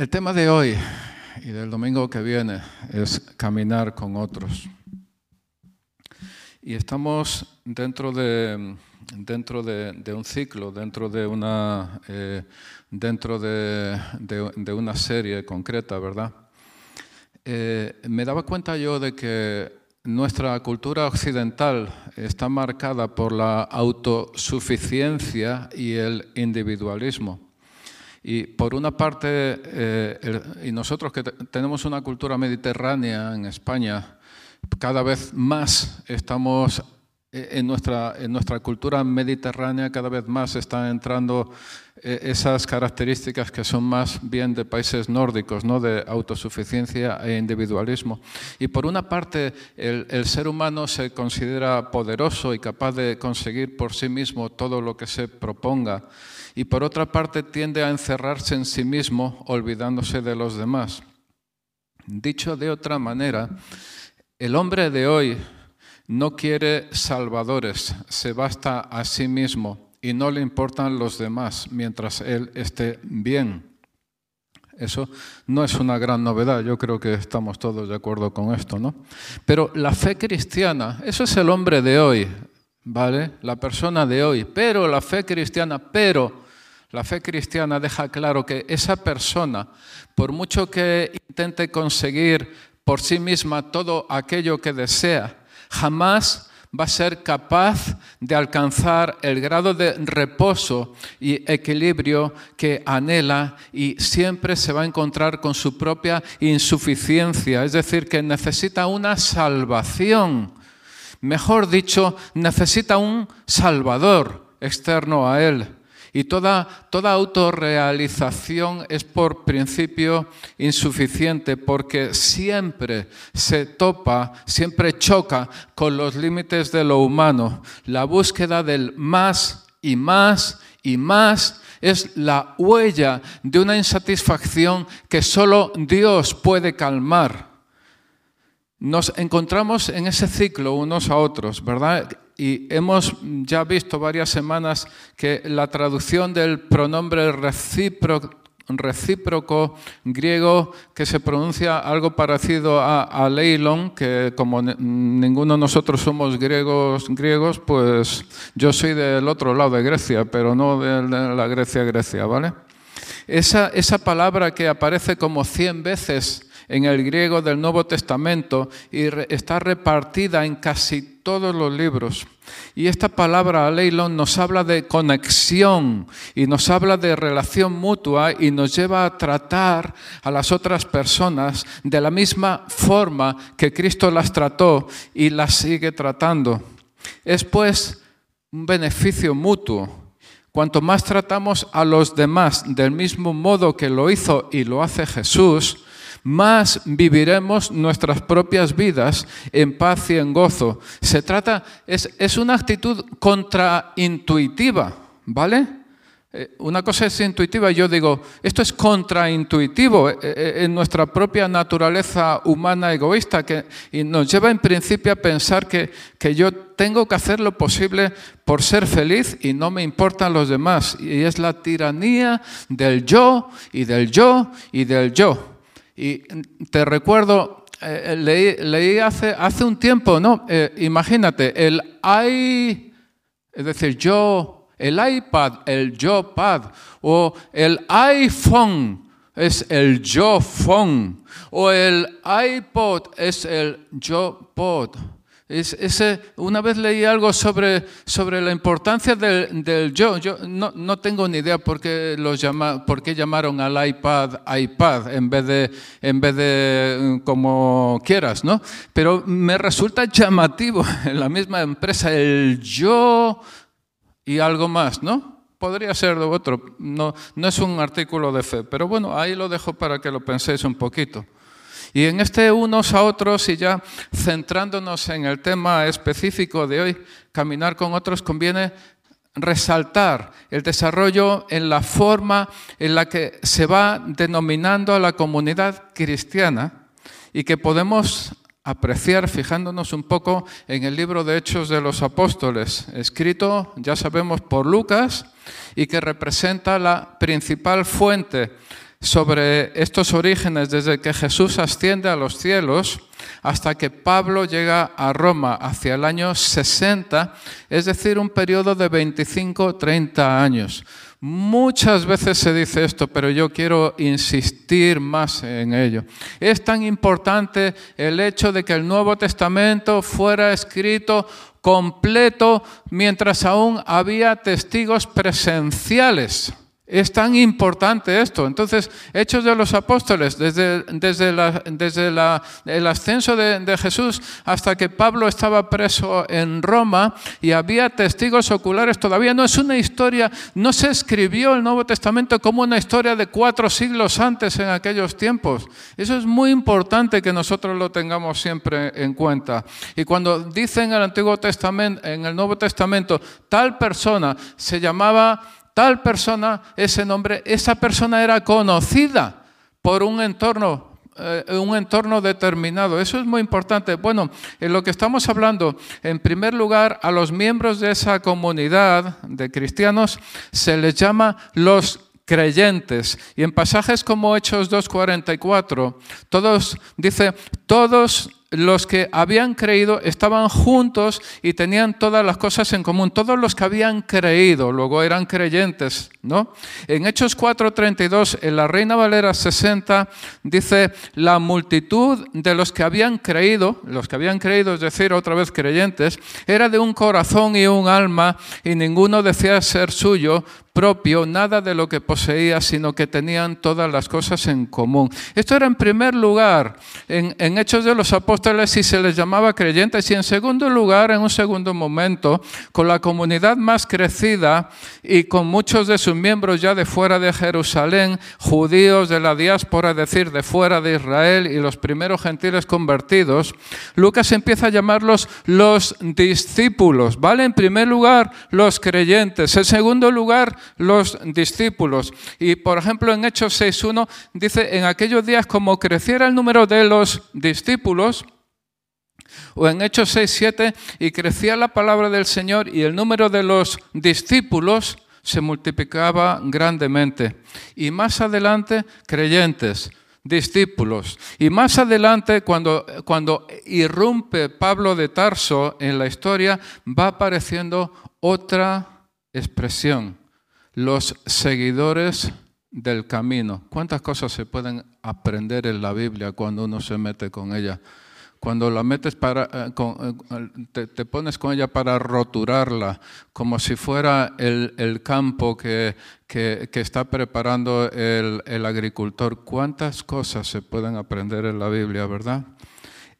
El tema de hoy y del domingo que viene es caminar con otros. Y estamos dentro de, dentro de, un ciclo, dentro de una, eh, dentro de, una serie concreta, ¿verdad? Eh, me daba cuenta yo de que nuestra cultura occidental está marcada por la autosuficiencia y el individualismo. Y por una parte, eh, y nosotros que tenemos una cultura mediterránea en España, cada vez más estamos eh, en nuestra, en nuestra cultura mediterránea, cada vez más están entrando eh, esas características que son más bien de países nórdicos, ¿no? de autosuficiencia e individualismo. Y por una parte, el, el ser humano se considera poderoso y capaz de conseguir por sí mismo todo lo que se proponga y por otra parte tiende a encerrarse en sí mismo olvidándose de los demás. Dicho de otra manera, el hombre de hoy no quiere salvadores, se basta a sí mismo y no le importan los demás mientras él esté bien. Eso no es una gran novedad, yo creo que estamos todos de acuerdo con esto, ¿no? Pero la fe cristiana, eso es el hombre de hoy, ¿vale? La persona de hoy. Pero la fe cristiana, pero la fe cristiana deja claro que esa persona, por mucho que intente conseguir por sí misma todo aquello que desea, jamás va a ser capaz de alcanzar el grado de reposo y equilibrio que anhela y siempre se va a encontrar con su propia insuficiencia, es decir, que necesita una salvación Mejor dicho, necesita un salvador externo a él. Y toda, toda autorrealización es por principio insuficiente porque siempre se topa, siempre choca con los límites de lo humano. La búsqueda del más y más y más es la huella de una insatisfacción que solo Dios puede calmar. Nos encontramos en ese ciclo unos a otros, ¿verdad? Y hemos ya visto varias semanas que la traducción del pronombre recíproco, griego que se pronuncia algo parecido a, leilon, que como ninguno de nosotros somos griegos, griegos, pues yo soy del otro lado de Grecia, pero no de la Grecia, Grecia, ¿vale? Esa, esa palabra que aparece como 100 veces en el griego del Nuevo Testamento y está repartida en casi todos los libros. Y esta palabra, leilon, nos habla de conexión y nos habla de relación mutua y nos lleva a tratar a las otras personas de la misma forma que Cristo las trató y las sigue tratando. Es pues un beneficio mutuo. Cuanto más tratamos a los demás del mismo modo que lo hizo y lo hace Jesús, más viviremos nuestras propias vidas en paz y en gozo. Se trata, es, es una actitud contraintuitiva, ¿vale? Eh, una cosa es intuitiva, yo digo, esto es contraintuitivo eh, eh, en nuestra propia naturaleza humana egoísta que, y nos lleva en principio a pensar que, que yo tengo que hacer lo posible por ser feliz y no me importan los demás. Y es la tiranía del yo y del yo y del yo. Y te recuerdo, leí, hace, hace, un tiempo, ¿no? Imagínate, el i, es decir, yo, el iPad, el yo pad, o el iPhone es el yo phone, o el iPod es el yo pod ese, una vez leí algo sobre, sobre la importancia del, yo. Yo no, no, tengo ni idea por qué, los llama, por qué llamaron al iPad iPad en vez de, en vez de mm, como quieras, ¿no? Pero me resulta llamativo en la misma empresa el yo y algo más, ¿no? Podría ser de otro. No, no es un artículo de fe, pero bueno, ahí lo dejo para que lo penséis un poquito. Y en este unos a otros y ya centrándonos en el tema específico de hoy, caminar con otros, conviene resaltar el desarrollo en la forma en la que se va denominando a la comunidad cristiana y que podemos apreciar fijándonos un poco en el libro de Hechos de los Apóstoles, escrito, ya sabemos, por Lucas y que representa la principal fuente sobre estos orígenes desde que Jesús asciende a los cielos hasta que Pablo llega a Roma hacia el año 60, es decir, un periodo de 25-30 años. Muchas veces se dice esto, pero yo quiero insistir más en ello. Es tan importante el hecho de que el Nuevo Testamento fuera escrito completo mientras aún había testigos presenciales. Es tan importante esto. Entonces, Hechos de los Apóstoles, desde, desde, desde el ascenso de, de, Jesús hasta que Pablo estaba preso en Roma y había testigos oculares, todavía no es una historia, no se escribió el Nuevo Testamento como una historia de cuatro siglos antes en aquellos tiempos. Eso es muy importante que nosotros lo tengamos siempre en cuenta. Y cuando dicen en el Antiguo Testamento, en el Nuevo Testamento, tal persona se llamaba tal persona, ese nombre, esa persona era conocida por un entorno, eh, un entorno determinado. Eso es muy importante. Bueno, en lo que estamos hablando, en primer lugar, a los miembros de esa comunidad de cristianos se les llama los creyentes. Y en pasajes como Hechos 2.44, todos, dice, todos los que habían creído estaban juntos y tenían todas las cosas en común. Todos los que habían creído, luego eran creyentes, ¿no? En Hechos 4:32, en la Reina Valera 60, dice, la multitud de los que habían creído, los que habían creído, es decir, otra vez creyentes, era de un corazón y un alma y ninguno decía ser suyo, nada de lo que poseía, sino que tenían todas las cosas en común. Esto era en primer lugar en, Hechos de los Apóstoles si se les llamaba creyentes y en segundo lugar, en un segundo momento, con la comunidad más crecida y con muchos de sus miembros ya de fuera de Jerusalén, judíos de la diáspora, es decir, de fuera de Israel y los primeros gentiles convertidos, Lucas empieza a llamarlos los discípulos, ¿vale? En primer lugar, los creyentes, en segundo lugar, los discípulos. Y por ejemplo, en Hechos 6.1 dice, en aquellos días como creciera el número de los discípulos, o en Hechos 6, 7, y crecía la palabra del Señor y el número de los discípulos se multiplicaba grandemente. Y más adelante, creyentes, discípulos. Y más adelante, cuando, cuando irrumpe Pablo de Tarso en la historia, va apareciendo otra expresión, los seguidores del camino. ¿Cuántas cosas se pueden aprender en la Biblia cuando uno se mete con ella? cuando la metes para, eh, eh, te, pones con ella para roturarla, como si fuera el, campo que, está preparando el, el, agricultor. ¿Cuántas cosas se pueden aprender en la Biblia, verdad?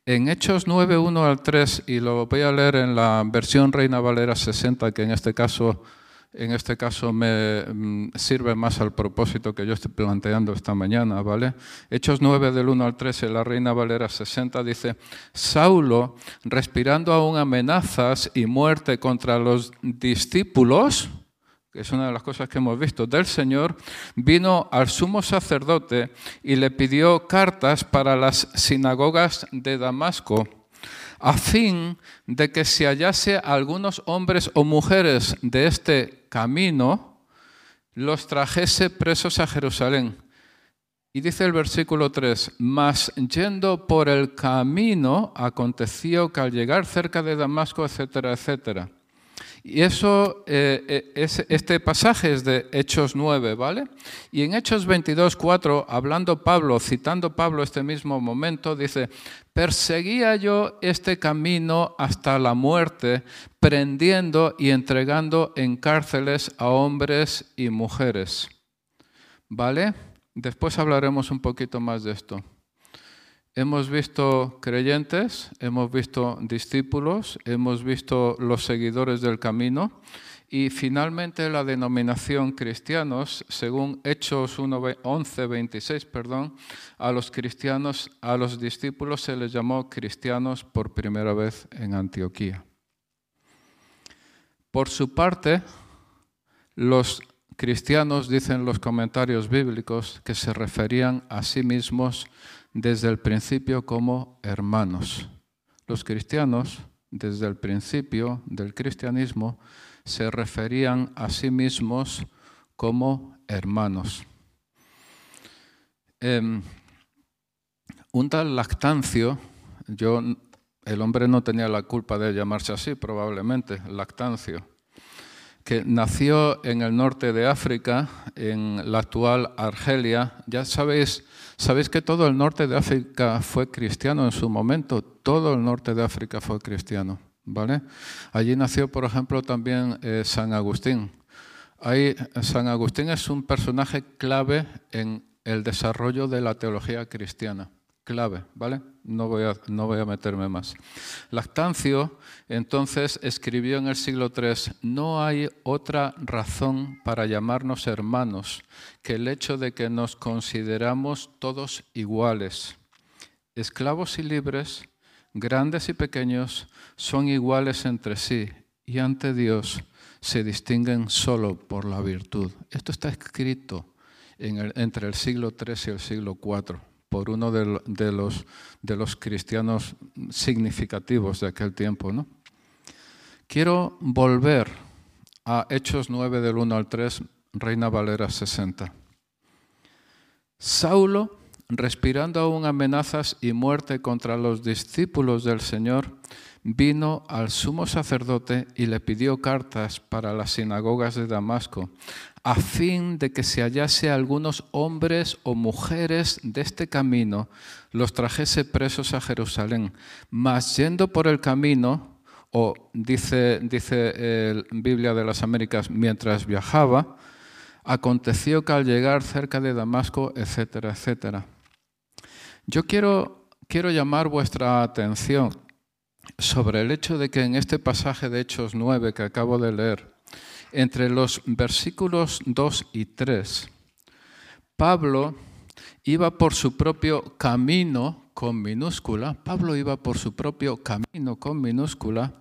En Hechos 9, 1 al 3, y lo voy a leer en la versión Reina Valera 60, que en este caso en este caso me mm, sirve más al propósito que yo estoy planteando esta mañana, ¿vale? Hechos 9 del 1 al 13, la Reina Valera 60 dice, Saulo, respirando aún amenazas y muerte contra los discípulos, que es una de las cosas que hemos visto, del Señor, vino al sumo sacerdote y le pidió cartas para las sinagogas de Damasco a fin de que se hallase algunos hombres o mujeres de este camino, los trajese presos a Jerusalén. Y dice el versículo 3, mas yendo por el camino, aconteció que al llegar cerca de Damasco, etcétera, etcétera. Y eso, eh, eh, es, este pasaje es de Hechos 9, ¿vale? Y en Hechos 22, 4, hablando Pablo, citando Pablo este mismo momento, dice, perseguía yo este camino hasta la muerte, prendiendo y entregando en cárceles a hombres y mujeres. ¿Vale? Después hablaremos un poquito más de esto. Hemos visto creyentes, hemos visto discípulos, hemos visto los seguidores del camino y finalmente la denominación cristianos, según Hechos 11, 26, perdón, a los cristianos, a los discípulos se les llamó cristianos por primera vez en Antioquía. Por su parte, los cristianos dicen los comentarios bíblicos que se referían a sí mismos desde el principio como hermanos. Los cristianos, desde el principio del cristianismo, se referían a sí mismos como hermanos. em, un tal Lactancio, yo, el hombre no tenía la culpa de llamarse así, probablemente, Lactancio, que nació en el norte de África, en la actual Argelia. Ya sabéis, sabéis que todo el norte de África fue cristiano en su momento, todo el norte de África fue cristiano. ¿vale? Allí nació, por ejemplo, también eh, San Agustín. Ahí, San Agustín es un personaje clave en el desarrollo de la teología cristiana clave, ¿vale? No voy, a, no voy a meterme más. Lactancio entonces escribió en el siglo III, no hay otra razón para llamarnos hermanos que el hecho de que nos consideramos todos iguales. Esclavos y libres, grandes y pequeños, son iguales entre sí y ante Dios se distinguen solo por la virtud. Esto está escrito entre el siglo III y el siglo IV por uno de, los, de los cristianos significativos de aquel tiempo. ¿no? Quiero volver a Hechos 9 del 1 al 3, Reina Valera 60. Saulo, respirando aún amenazas y muerte contra los discípulos del Señor, vino al sumo sacerdote y le pidió cartas para las sinagogas de Damasco, a fin de que se hallase algunos hombres o mujeres de este camino, los trajese presos a Jerusalén. Mas yendo por el camino, o dice, dice la Biblia de las Américas, mientras viajaba, aconteció que al llegar cerca de Damasco, etcétera, etcétera. Yo quiero, quiero llamar vuestra atención sobre el hecho de que en este pasaje de Hechos 9 que acabo de leer, entre los versículos 2 y 3, Pablo iba por su propio camino con minúscula, Pablo iba por su propio camino con minúscula,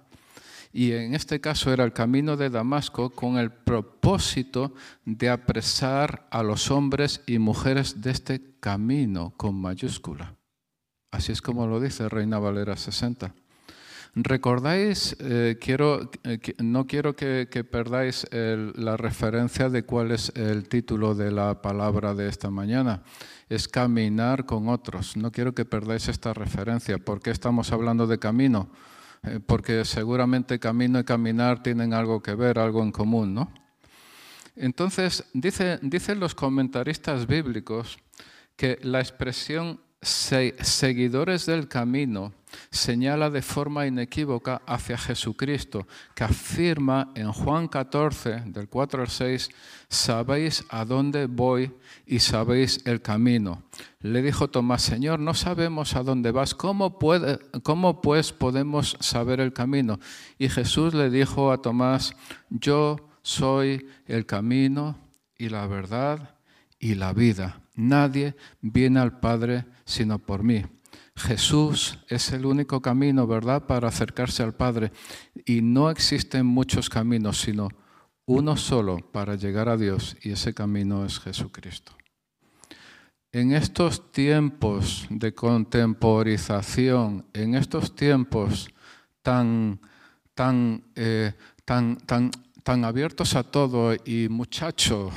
y en este caso era el camino de Damasco con el propósito de apresar a los hombres y mujeres de este camino con mayúscula. Así es como lo dice Reina Valera 60. ¿Recordáis? Eh, quiero, eh, no quiero que, perdáis la referencia de cuál es el título de la palabra de esta mañana. Es caminar con otros. No quiero que perdáis esta referencia. ¿Por qué estamos hablando de camino? Eh, porque seguramente camino y caminar tienen algo que ver, algo en común, ¿no? Entonces, dice, dicen los comentaristas bíblicos que la expresión seguidores del camino señala de forma inequívoca hacia Jesucristo, que afirma en Juan 14, del 4 al 6, sabéis a dónde voy y sabéis el camino. Le dijo Tomás, Señor, no sabemos a dónde vas, ¿cómo, puede, cómo pues podemos saber el camino? Y Jesús le dijo a Tomás, yo soy el camino y la verdad y la vida. Nadie viene al Padre sino por mí. Jesús es el único camino, ¿verdad?, para acercarse al Padre. Y no existen muchos caminos, sino uno solo para llegar a Dios, y ese camino es Jesucristo. En estos tiempos de contemporización, en estos tiempos tan, tan, eh, tan, tan, tan abiertos a todo y muchacho,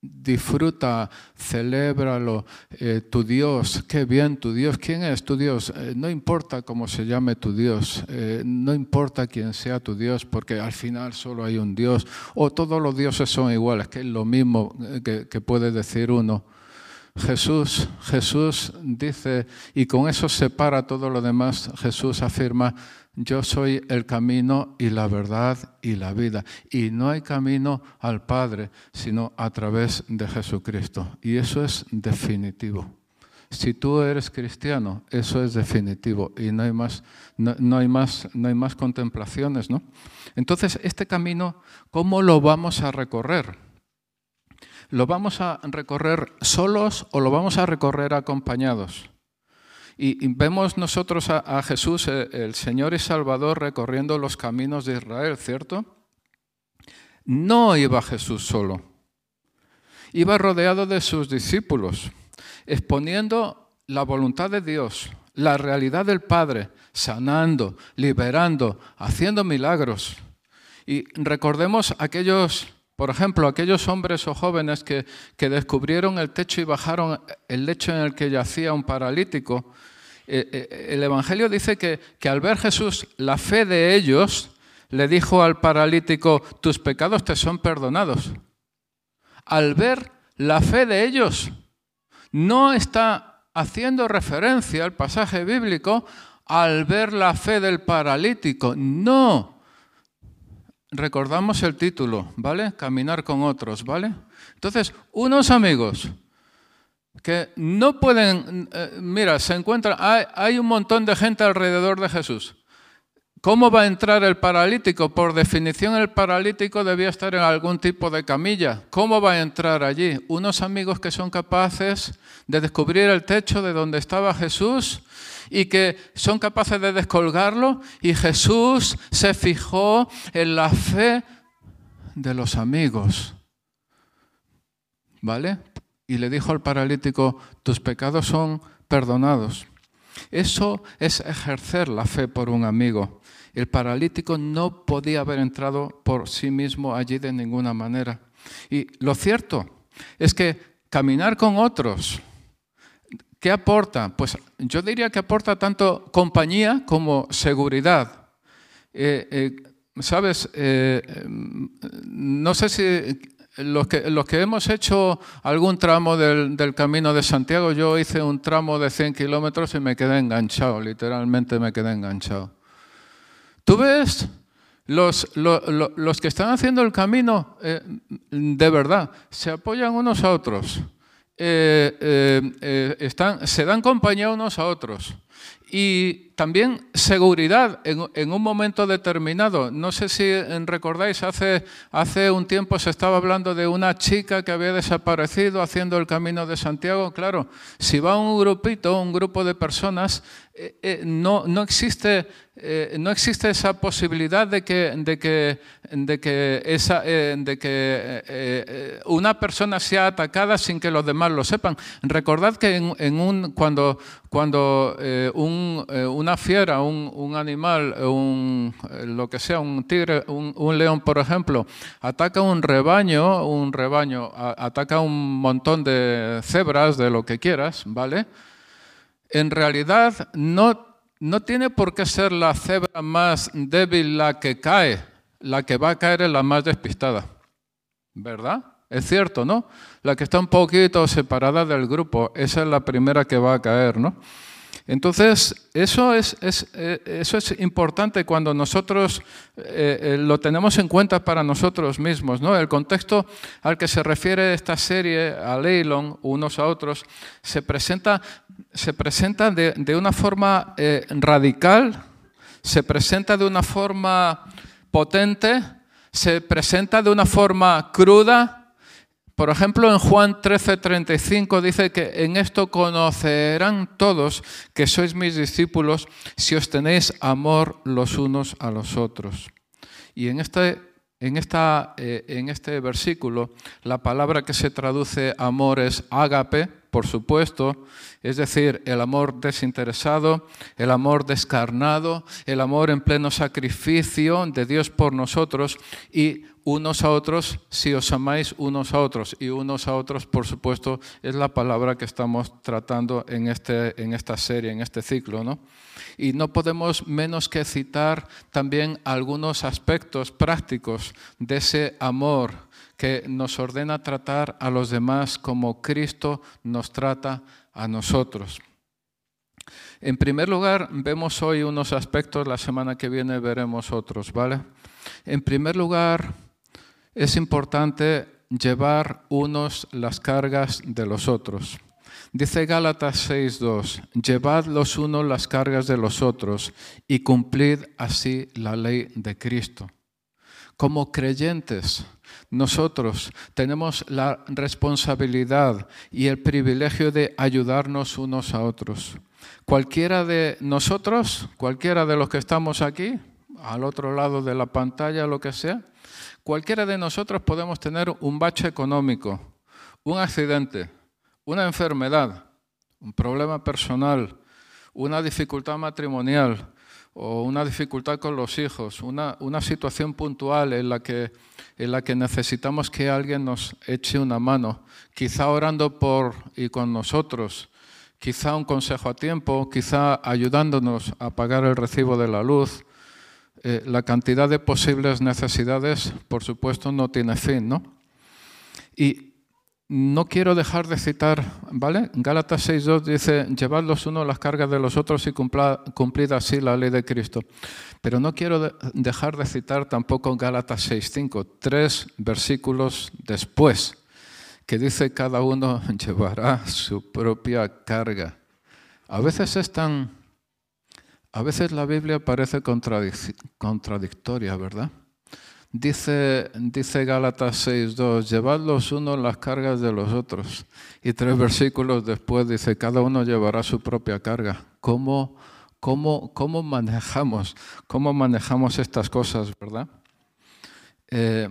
disfruta, celébralo, eh, tu Dios, qué bien tu Dios, ¿quién es tu Dios? Eh, no importa cómo se llame tu Dios, eh, no importa quién sea tu Dios, porque al final solo hay un Dios, o todos los dioses son iguales, que es lo mismo que puede decir uno. Jesús, Jesús dice, y con eso separa todo lo demás, Jesús afirma, yo soy el camino y la verdad y la vida. Y no hay camino al Padre sino a través de Jesucristo. Y eso es definitivo. Si tú eres cristiano, eso es definitivo y no hay más, no, hay más, no hay más contemplaciones. ¿no? Entonces, este camino, ¿cómo lo vamos a recorrer? ¿Lo vamos a recorrer solos o lo vamos a recorrer acompañados? Y, vemos nosotros a, Jesús, eh, el Señor y Salvador, recorriendo los caminos de Israel, ¿cierto? No iba Jesús solo. Iba rodeado de sus discípulos, exponiendo la voluntad de Dios, la realidad del Padre, sanando, liberando, haciendo milagros. Y recordemos aquellos Por ejemplo, aquellos hombres o jóvenes que, que descubrieron el techo y bajaron el lecho en el que yacía un paralítico, eh, eh, el Evangelio dice que, que al ver Jesús la fe de ellos, le dijo al paralítico, tus pecados te son perdonados. Al ver la fe de ellos, no está haciendo referencia al pasaje bíblico al ver la fe del paralítico. No, recordamos el título, ¿vale? Caminar con otros, ¿vale? Entonces, unos amigos que no pueden, eh, mira, se encuentran, hay, un montón de gente alrededor de Jesús. ¿Cómo va a entrar el paralítico? Por definición el paralítico debía estar en algún tipo de camilla. ¿Cómo va a entrar allí? Unos amigos que son capaces de descubrir el techo de donde estaba Jesús y que son capaces de descolgarlo y Jesús se fijó en la fe de los amigos. ¿Vale? Y le dijo al paralítico, tus pecados son perdonados. Eso es ejercer la fe por un amigo. El paralítico no podía haber entrado por sí mismo allí de ninguna manera. Y lo cierto es que caminar con otros, ¿Qué aporta? Pues yo diría que aporta tanto compañía como seguridad. Eh, eh, Sabes, eh, no sé si los que, hemos hecho algún tramo del, Camino de Santiago, yo hice un tramo de 100 kilómetros y me quedé enganchado, literalmente me quedé enganchado. ¿Tú ves? Los que están haciendo el camino, de verdad, se apoyan unos a otros. Eh, eh, eh, están, se dan compañía unos a otros. Y también seguridad en, un momento determinado. No sé si recordáis, hace, hace un tiempo se estaba hablando de una chica que había desaparecido haciendo el camino de Santiago. Claro, si va un grupito, un grupo de personas, no, no existe eh, no existe esa posibilidad de que, de que, de que, eh, eh, una persona sea atacada sin que los demás lo sepan. Recordad que en, un, cuando, cuando un, una fiera, un, un animal, un, lo que sea, un tigre, un, león, por ejemplo, ataca un rebaño, un rebaño, ataca un montón de cebras, de lo que quieras, ¿vale? En realidad no no tiene por qué ser la cebra más débil la que cae, la que va a caer es la más despistada, ¿verdad? Es cierto, ¿no? La que está un poquito separada del grupo, esa es la primera que va a caer, ¿no? Entonces, eso es, eh, importante cuando nosotros eh, eh, lo tenemos en cuenta para nosotros mismos. ¿no? El contexto al que se refiere esta serie, a Leilon, unos a otros, se presenta, se presenta de una forma radical, se presenta de una forma potente, se presenta de una forma cruda, por ejemplo, en Juan 13:35 dice que en esto conocerán todos que sois mis discípulos si os tenéis amor los unos a los otros. Y en este, en, esta, eh, en este versículo, la palabra que se traduce amor es ágape, por supuesto, es decir, el amor desinteresado, el amor descarnado, el amor en pleno sacrificio de Dios por nosotros y unos a otros si os amáis unos a otros. Y unos a otros, por supuesto, es la palabra que estamos tratando en, este, en esta serie, en este ciclo. ¿no? Y no podemos menos que citar también algunos aspectos prácticos de ese amor que nos ordena tratar a los demás como Cristo nos trata a nosotros. En primer lugar, vemos hoy unos aspectos, la semana que viene veremos otros, ¿vale? En primer lugar, es importante llevar unos las cargas de los otros. Dice Gálatas 6.2, llevad los unos las cargas de los otros y cumplid así la ley de Cristo. Como creyentes, nosotros tenemos la responsabilidad y el privilegio de ayudarnos unos a otros. Cualquiera de nosotros, cualquiera de los que estamos aquí, al otro lado de la pantalla, lo que sea, Cualquiera de nosotros podemos tener un bache económico, un accidente, una enfermedad, un problema personal, una dificultad matrimonial, o una dificultad con los hijos, una, una situación puntual en la, que, en la que necesitamos que alguien nos eche una mano, quizá orando por y con nosotros, quizá un consejo a tiempo, quizá ayudándonos a pagar el recibo de la luz. Eh, la cantidad de posibles necesidades, por supuesto, no tiene fin, ¿no? Y no quiero dejar de citar, ¿vale? Gálatas 6.2 dice, llevad los unos las cargas de los otros y cumplid así la ley de Cristo. Pero no quiero dejar de citar tampoco Gálatas 6.5, tres versículos después, que dice cada uno llevará su propia carga. A veces es tan, a veces la Biblia parece contradictoria, ¿verdad? Dice, dice Gálatas 6.2, llevad los unos las cargas de los otros. Y tres versículos después dice, cada uno llevará su propia carga. ¿Cómo, cómo, cómo manejamos, cómo manejamos estas cosas, verdad? Eh,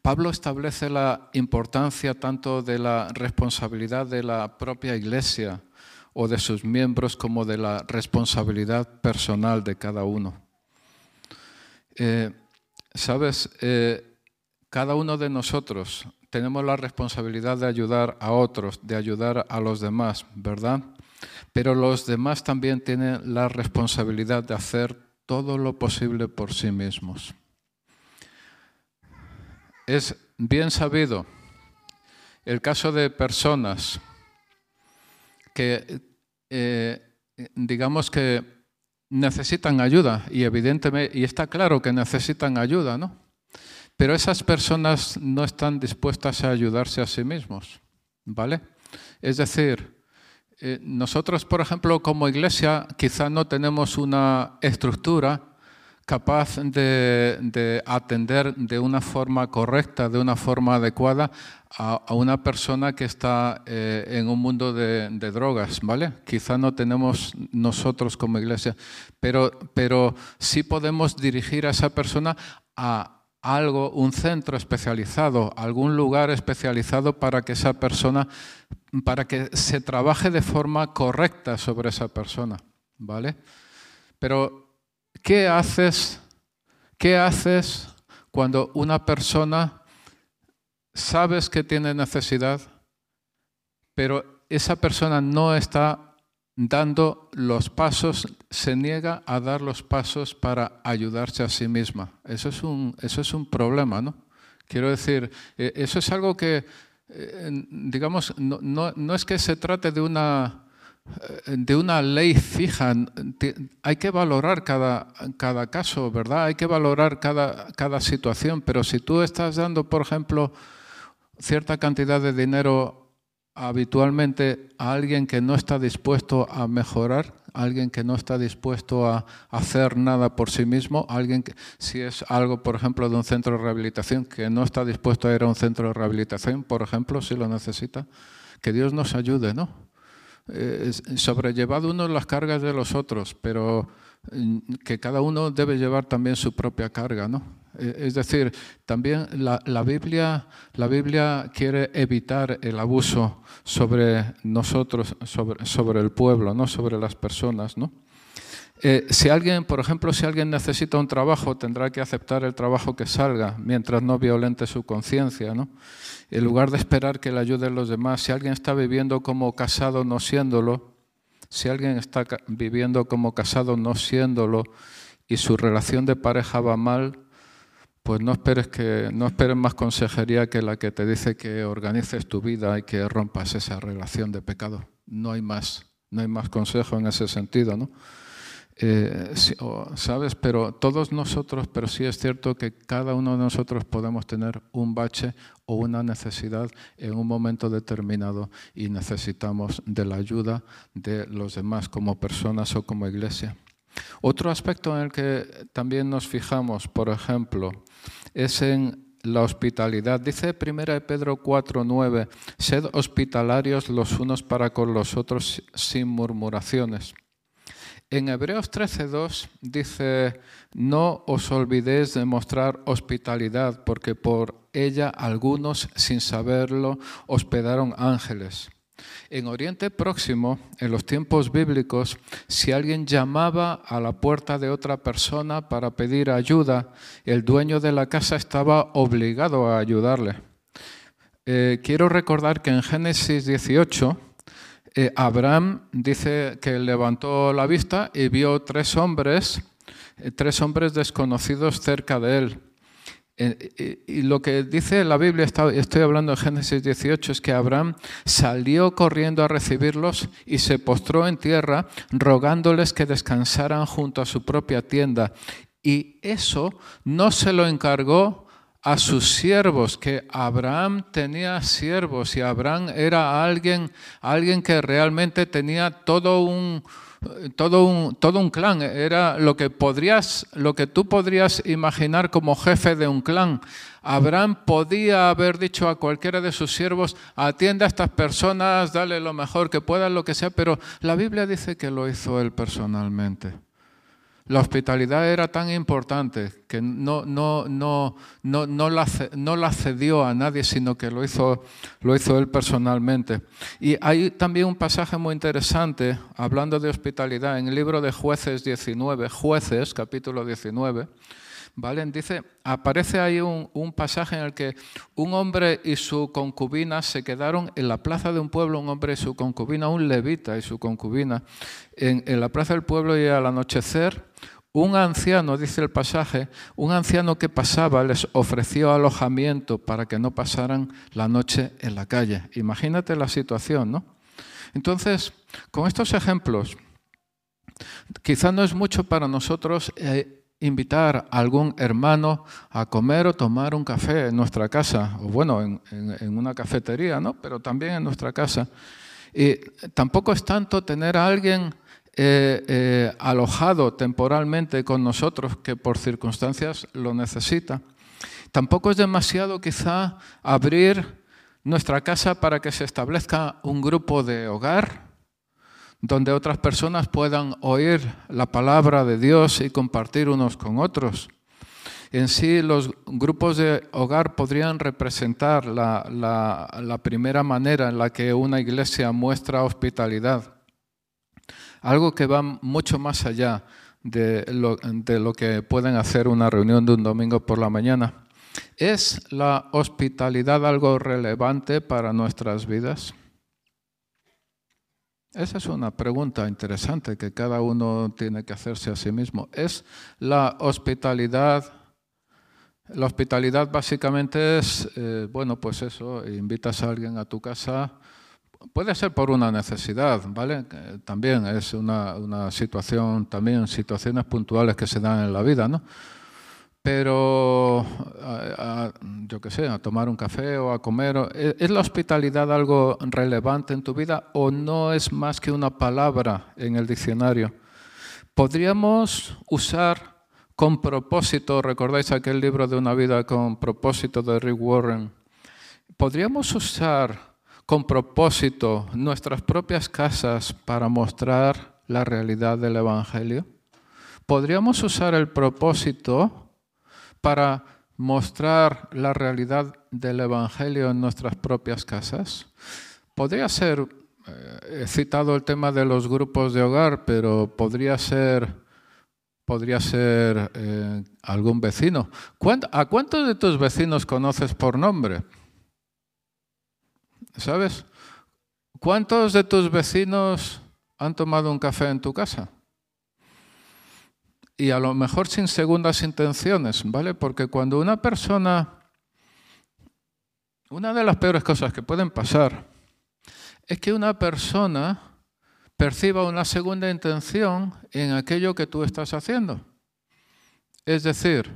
Pablo establece la importancia tanto de la responsabilidad de la propia iglesia o de sus miembros como de la responsabilidad personal de cada uno. Eh, Sabes, eh, cada uno de nosotros tenemos la responsabilidad de ayudar a otros, de ayudar a los demás, ¿verdad? Pero los demás también tienen la responsabilidad de hacer todo lo posible por sí mismos. Es bien sabido el caso de personas que, eh, digamos que necesitan ayuda y evidentemente, y está claro que necesitan ayuda, ¿no? Pero esas personas no están dispuestas a ayudarse a sí mismos, ¿vale? Es decir, eh, nosotros, por ejemplo, como iglesia, quizá no tenemos una estructura capaz de, atender de una forma correcta, de una forma adecuada a, una persona que está eh, en un mundo de, drogas, ¿vale? Quizá no tenemos nosotros como iglesia, pero, pero sí podemos dirigir a esa persona a algo, un centro especializado, algún lugar especializado para que esa persona, para que se trabaje de forma correcta sobre esa persona, ¿vale? Pero ¿Qué haces? ¿Qué haces cuando una persona sabes que tiene necesidad, pero esa persona no está dando los pasos, se niega a dar los pasos para ayudarse a sí misma? Eso es un, eso es un problema, ¿no? Quiero decir, eh, eso es algo que, eh, digamos, no es que se trate de una de una ley fija. Hay que valorar cada, cada caso, ¿verdad? Hay que valorar cada, cada situación, pero si tú estás dando, por ejemplo, cierta cantidad de dinero habitualmente a alguien que no está dispuesto a mejorar, alguien que no está dispuesto a hacer nada por sí mismo, alguien que, si es algo, por ejemplo, de un centro de rehabilitación, que no está dispuesto a ir a un centro de rehabilitación, por ejemplo, si lo necesita, que Dios nos ayude, ¿no? Eh, sobrellevado uno las cargas de los otros, pero mm, que cada uno debe llevar también su propia carga, ¿no? Eh, es decir, también la, Biblia, la Biblia quiere evitar el abuso sobre nosotros, sobre, sobre el pueblo, ¿no? sobre las personas. ¿no? Eh, si alguien, por ejemplo, si alguien necesita un trabajo, tendrá que aceptar el trabajo que salga, mientras no violente su conciencia, ¿no? En lugar de esperar que le ayuden los demás, si alguien está viviendo como casado no siéndolo, si alguien está viviendo como casado no siéndolo y su relación de pareja va mal, pues no esperes que no esperes más consejería que la que te dice que organices tu vida y que rompas esa relación de pecado. No hay más, no hay más consejo en ese sentido, ¿no? Eh, ¿sabes? Pero todos nosotros, pero sí es cierto que cada uno de nosotros podemos tener un bache o una necesidad en un momento determinado y necesitamos de la ayuda de los demás como personas o como iglesia. Otro aspecto en el que también nos fijamos, por ejemplo, es en la hospitalidad. Dice 1 Pedro 4:9, sed hospitalarios los unos para con los otros sin murmuraciones. En Hebreos 13.2 dice, no os olvidéis de mostrar hospitalidad, porque por ella algunos, sin saberlo, hospedaron ángeles. En Oriente Próximo, en los tiempos bíblicos, si alguien llamaba a la puerta de otra persona para pedir ayuda, el dueño de la casa estaba obligado a ayudarle. Eh, quiero recordar que en Génesis 18, eh, Abraham dice que levantó la vista y vio tres hombres, eh, tres hombres desconocidos cerca de él. Y lo que dice la Biblia, estoy hablando de Génesis 18, es que Abraham salió corriendo a recibirlos y se postró en tierra rogándoles que descansaran junto a su propia tienda. Y eso no se lo encargó a sus siervos, que Abraham tenía siervos y Abraham era alguien, alguien que realmente tenía todo un, todo un, todo un clan, era lo que, podrías, lo que tú podrías imaginar como jefe de un clan. Abraham podía haber dicho a cualquiera de sus siervos, atienda a estas personas, dale lo mejor que pueda, lo que sea, pero la Biblia dice que lo hizo él personalmente. La hospitalidad era tan importante que no, no, no, no, no, la, no la cedió a nadie, sino que lo hizo, lo hizo él personalmente. Y hay también un pasaje muy interesante, hablando de hospitalidad, en el libro de Jueces 19, Jueces, capítulo 19. ¿Vale? Dice, aparece ahí un, pasaje en el que un hombre y su concubina se quedaron en la plaza de un pueblo, un hombre y su concubina, un levita y su concubina, en, en la plaza del pueblo y al anochecer un anciano, dice el pasaje, un anciano que pasaba les ofreció alojamiento para que no pasaran la noche en la calle. Imagínate la situación, ¿no? Entonces, con estos ejemplos, quizá no es mucho para nosotros eh, invitar a algún hermano a comer o tomar un café en nuestra casa, o bueno, en, una cafetería, ¿no? Pero también en nuestra casa. Y tampoco es tanto tener a alguien eh, alojado temporalmente con nosotros que por circunstancias lo necesita. Tampoco es demasiado quizá abrir nuestra casa para que se establezca un grupo de hogar donde otras personas puedan oír la palabra de Dios y compartir unos con otros. En sí, los grupos de hogar podrían representar la, primera manera en la que una iglesia muestra hospitalidad. Algo que va mucho más allá de lo, de lo que pueden hacer una reunión de un domingo por la mañana. ¿Es la hospitalidad algo relevante para nuestras vidas? Esa es una pregunta interesante que cada uno tiene que hacerse a sí mismo. ¿Es la hospitalidad? La hospitalidad básicamente es, eh, bueno, pues eso, invitas a alguien a tu casa, puede ser por una necesidad, ¿vale? También es una, una situación, también situaciones puntuales que se dan en la vida, ¿no? pero yo qué sé, a tomar un café o a comer. ¿e-, ¿Es la hospitalidad algo relevante en tu vida o no es más que una palabra en el diccionario? Podríamos usar con propósito, recordáis aquel libro de una vida con propósito de Rick Warren, podríamos usar con propósito nuestras propias casas para mostrar la realidad del Evangelio. Podríamos usar el propósito para mostrar la realidad del Evangelio en nuestras propias casas. Podría ser, eh, he citado el tema de los grupos de hogar, pero podría ser, podría ser eh, algún vecino. ¿A cuántos de tus vecinos conoces por nombre? ¿Sabes? ¿Cuántos de tus vecinos han tomado un café en tu casa? y a lo mejor sin segundas intenciones, ¿vale? Porque cuando una persona, una de las peores cosas que pueden pasar es que una persona perciba una segunda intención en aquello que tú estás haciendo. Es decir,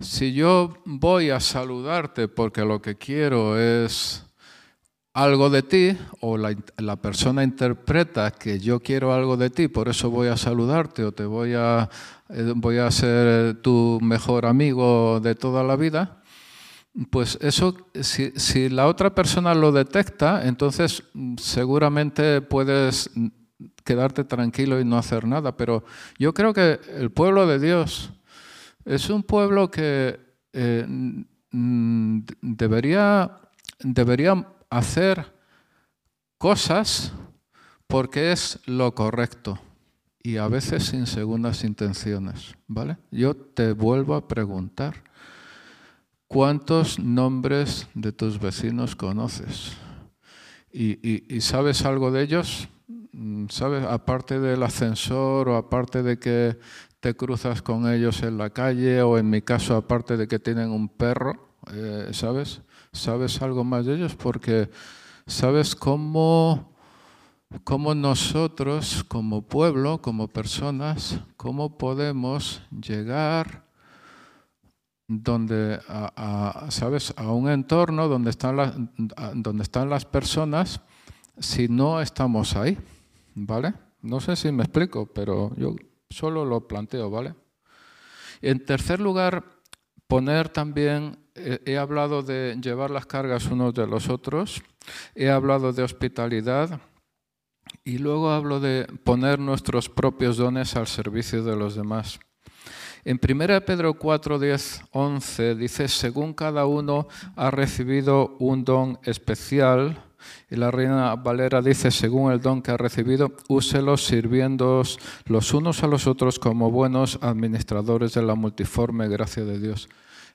si yo voy a saludarte porque lo que quiero es algo de ti o la, persona interpreta que yo quiero algo de ti, por eso voy a saludarte o te voy a, eh, voy a ser tu mejor amigo de toda la vida, pues eso, si, si la otra persona lo detecta, entonces mm, seguramente puedes quedarte tranquilo y no hacer nada. Pero yo creo que el pueblo de Dios es un pueblo que eh, debería, debería hacer cosas porque es lo correcto y a veces sin segundas intenciones, ¿vale? Yo te vuelvo a preguntar, ¿cuántos nombres de tus vecinos conoces? ¿Y, sabes algo de ellos? ¿Sabes? Aparte del ascensor o aparte de que te cruzas con ellos en la calle o en mi caso aparte de que tienen un perro, eh, ¿sabes? ¿Sabes algo más de ellos? Porque sabes cómo cómo nosotros como pueblo, como personas, cómo podemos llegar donde a, sabes a un entorno donde están las donde están las personas si no estamos ahí vale no sé si me explico pero yo solo lo planteo vale en tercer lugar poner también he hablado de llevar las cargas unos de los otros he hablado de hospitalidad y luego hablo de poner nuestros propios dones al servicio de los demás. En 1 Pedro 4, 10, 11 dice, según cada uno ha recibido un don especial, y la Reina Valera dice, según el don que ha recibido, úselos sirviéndoos los unos a los otros como buenos administradores de la multiforme gracia de Dios.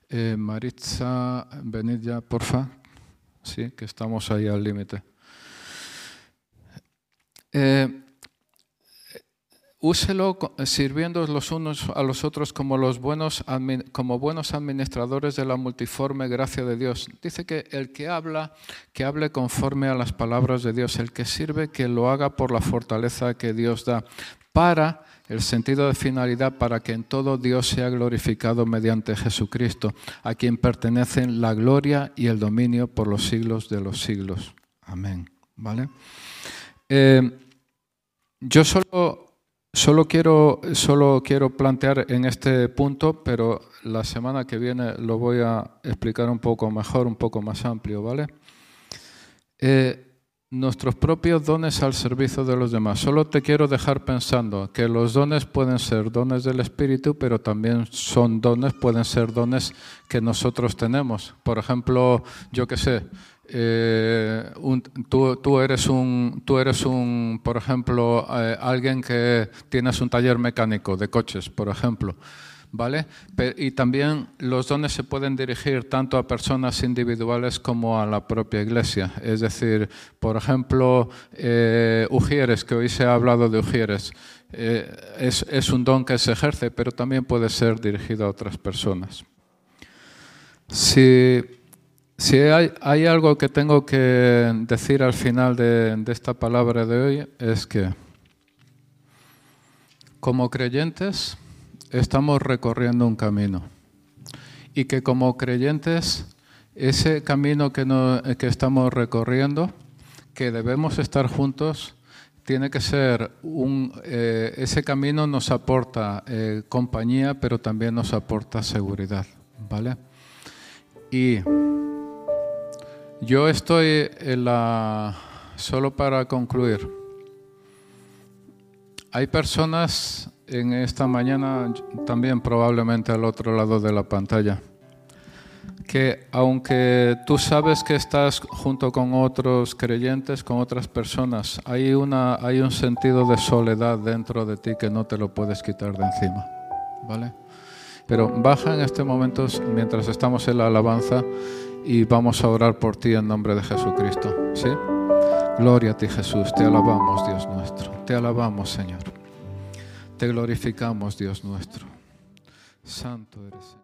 Eh, Maritza, venid ya, porfa. Sí, que estamos ahí al límite. Eh, úselo sirviendo los unos a los otros como, los buenos, como buenos administradores de la multiforme gracia de Dios. Dice que el que habla, que hable conforme a las palabras de Dios, el que sirve, que lo haga por la fortaleza que Dios da, para el sentido de finalidad, para que en todo Dios sea glorificado mediante Jesucristo, a quien pertenecen la gloria y el dominio por los siglos de los siglos. Amén. ¿Vale? Eh, yo solo, solo, quiero, solo quiero plantear en este punto, pero la semana que viene lo voy a explicar un poco mejor, un poco más amplio, ¿vale? Eh, nuestros propios dones al servicio de los demás. Solo te quiero dejar pensando que los dones pueden ser dones del Espíritu, pero también son dones, pueden ser dones que nosotros tenemos. Por ejemplo, yo qué sé, eh, tú, eres un, tú eres un, por ejemplo, eh, alguien que tienes un taller mecánico de coches, por ejemplo. ¿Vale? Y también los dones se pueden dirigir tanto a personas individuales como a la propia iglesia. Es decir, por ejemplo, eh, Ujieres, que hoy se ha hablado de Ujieres, es, es un don que se ejerce, pero también puede ser dirigido a otras personas. Si si hay, algo que tengo que decir al final de, esta palabra de hoy es que como creyentes estamos recorriendo un camino y que como creyentes ese camino que, que estamos recorriendo, que debemos estar juntos, tiene que ser un, eh, ese camino nos aporta eh, compañía, pero también nos aporta seguridad, ¿vale? Y yo estoy. Solo para concluir. Hay personas en esta mañana, también probablemente al otro lado de la pantalla, que aunque tú sabes que estás junto con otros creyentes, con otras personas, hay, una, hay un sentido de soledad dentro de ti que no te lo puedes quitar de encima. ¿Vale? Pero baja en este momento, mientras estamos en la alabanza, y vamos a orar por ti en nombre de Jesucristo. ¿Sí? Gloria a ti Jesús, te alabamos Dios nuestro, te alabamos Señor, te glorificamos Dios nuestro. Santo eres.